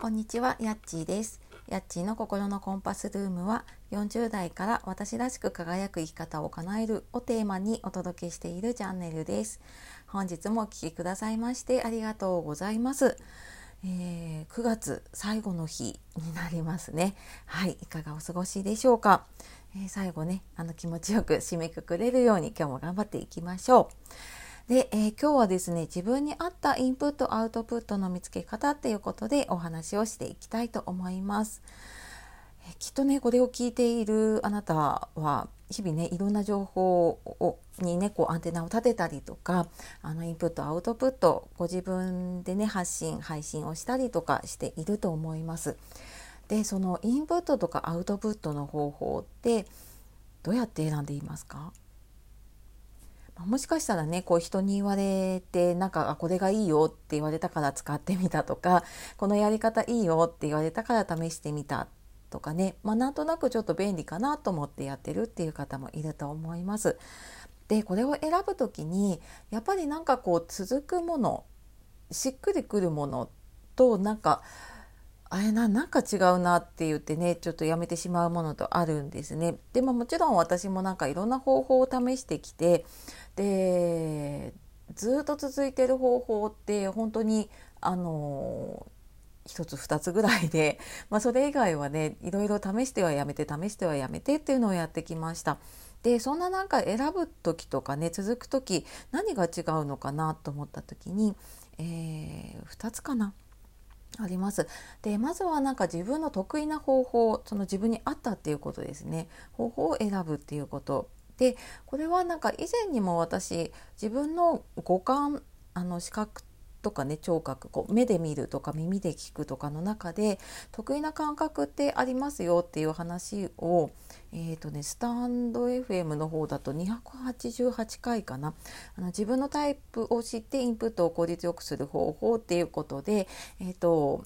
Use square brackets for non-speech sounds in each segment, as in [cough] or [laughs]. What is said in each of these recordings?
こんにちは、やっちーです。やっちーの心のコンパスルームは40代から私らしく輝く生き方を叶えるをテーマにお届けしているチャンネルです。本日もお聴きくださいましてありがとうございます。えー9月最後の日になりますね。はい、いかがお過ごしでしょうか。えー最後ね、あの気持ちよく締めくくれるように今日も頑張っていきましょう。で、えー今日はですね自分に合ったインプットアウトプットの見つけ方っていうことでお話をしていきたいと思います。えーきっとねこれを聞いているあなたは日々ねいろんな情報をにねこうアンテナを立てたりとかあのインプットアウトプットご自分でね発信配信をしたりとかしていると思います。でそのインプットとかアウトプットの方法ってどうやって選んでいますか？もしかしたらねこう人に言われてなんかあこれがいいよって言われたから使ってみたとかこのやり方いいよって言われたから試してみたとかね、まあ、なんとなくちょっと便利かなと思ってやってるっていう方もいると思います。でこれを選ぶ時にやっぱりなんかこう続くものしっくりくるものとなんかあれななんか違うなって言ってねちょっとやめてしまうものとあるんですね。でももちろん私もなんかいろんな方法を試してきてでずっと続いてる方法って本当にあの一つ二つぐらいで、[laughs] まあ、それ以外はねいろいろ試してはやめて試してはやめてっていうのをやってきました。でそんななんか選ぶ時とかね続く時何が違うのかなと思った時に、えー、2つかなあります。でまずはなんか自分の得意な方法その自分に合ったっていうことですね方法を選ぶっていうことでこれはなんか以前にも私自分の五感あの視覚とかね聴覚こう目で見るとか耳で聞くとかの中で得意な感覚ってありますよっていう話を、えーとね、スタンド FM の方だと288回かな。あの自分のタイプを知ってインプットを効率よくする方法っていうことで、えーと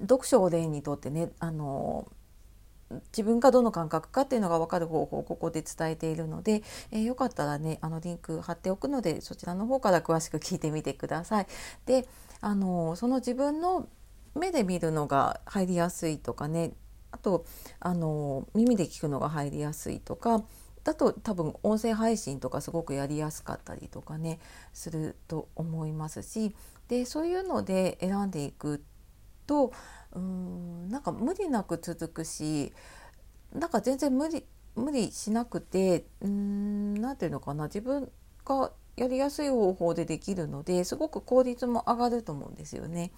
読書を例にとってねあの自分がどの感覚かっていうのが分かる方法をここで伝えているので、えーよかったらねあのリンク貼っておくのでそちらの方から詳しく聞いてみてください。であのその自分の目で見るのが入りやすいとかねあとあの耳で聞くのが入りやすいとかだと多分音声配信とかすごくやりやすかったりとかねすると思いますしでそういうので選んでいくとうーんなんか無理なく続くしなんか全然無理無理しなくてうんなんていうのかな自分がやりやすい方法でできるのですごく効率も上がると思うんですよね。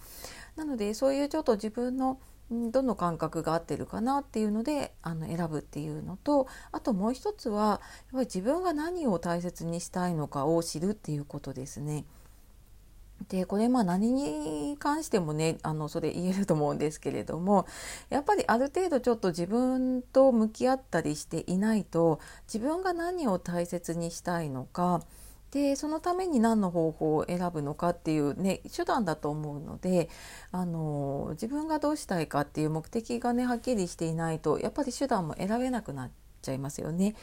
なのでそういうちょっと自分のどの感覚が合ってるかなっていうのであの選ぶっていうのとあともう一つはやっぱり自分が何を大切にしたいのかを知るっていうことですね。でこれまあ何に関してもねあのそれ言えると思うんですけれどもやっぱりある程度ちょっと自分と向き合ったりしていないと自分が何を大切にしたいのかでそのために何の方法を選ぶのかっていうね手段だと思うのであの自分がどうしたいかっていう目的がねはっきりしていないとやっぱり手段も選べなくなっちゃいますよね。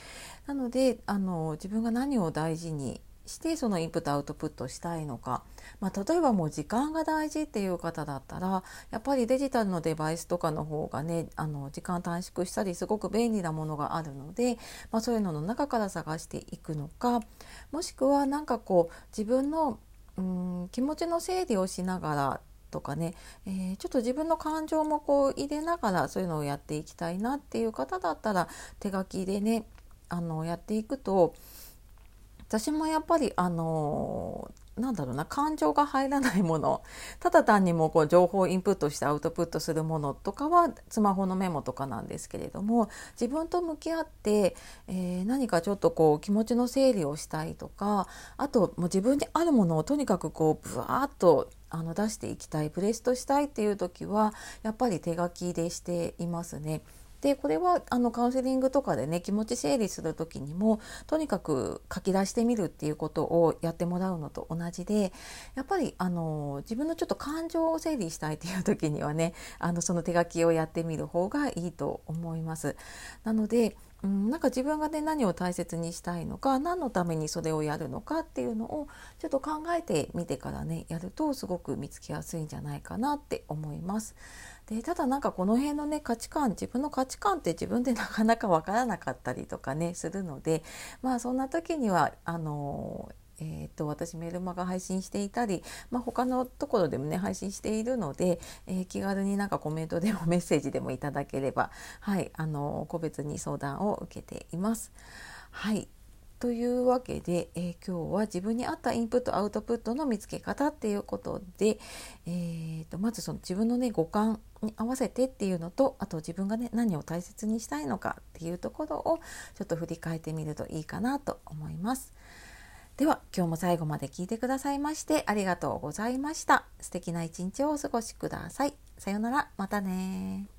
なのであの自分が何を大事にしてそのインプットアウトプットしたいのか、まあ、例えばもう時間が大事っていう方だったらやっぱりデジタルのデバイスとかの方がねあの時間短縮したりすごく便利なものがあるので、まあ、そういうのの中から探していくのかもしくはなんかこう自分のうん気持ちの整理をしながらとかね、えーちょっと自分の感情もこう入れながらそういうのをやっていきたいなっていう方だったら手書きでねあのやっていくと私もやっぱりあのなんだろうな感情が入らないもの [laughs] ただ単にもこう情報をインプットしてアウトプットするものとかはスマホのメモとかなんですけれども自分と向き合って、えー何かちょっとこう気持ちの整理をしたいとかあともう自分にあるものをとにかくこうブワーッとあの出していきたいプレストしたいっていう時はやっぱり手書きでしていますね。でこれはあのカウンセリングとかでね気持ち整理する時にもとにかく書き出してみるっていうことをやってもらうのと同じでやっぱりあの自分のちょっと感情を整理したいっていう時にはねあのその手書きをやってみる方がいいと思います。なのでうん、なんか自分がね何を大切にしたいのか何のためにそれをやるのかっていうのをちょっと考えてみてからねやるとすごく見つけやすいんじゃないかなって思います。でただなんかこの辺のね価値観自分の価値観って自分でなかなかわからなかったりとかねするのでまあそんな時にはあのえーと、私メルマガ配信していたり、まあ、他のところでもね配信しているので、えー、気軽になんかコメントでもメッセージでもいただければ、はい、あの個別に相談を受けています。はいというわけで、えー、今日は自分に合ったインプットアウトプットの見つけ方っていうことで、えーと、まずその自分のね五感に合わせてっていうのとあと自分がね何を大切にしたいのかっていうところをちょっと振り返ってみるといいかなと思います。では今日も最後まで聞いてくださいましてありがとうございました。素敵な一日をお過ごしください。さようなら、またね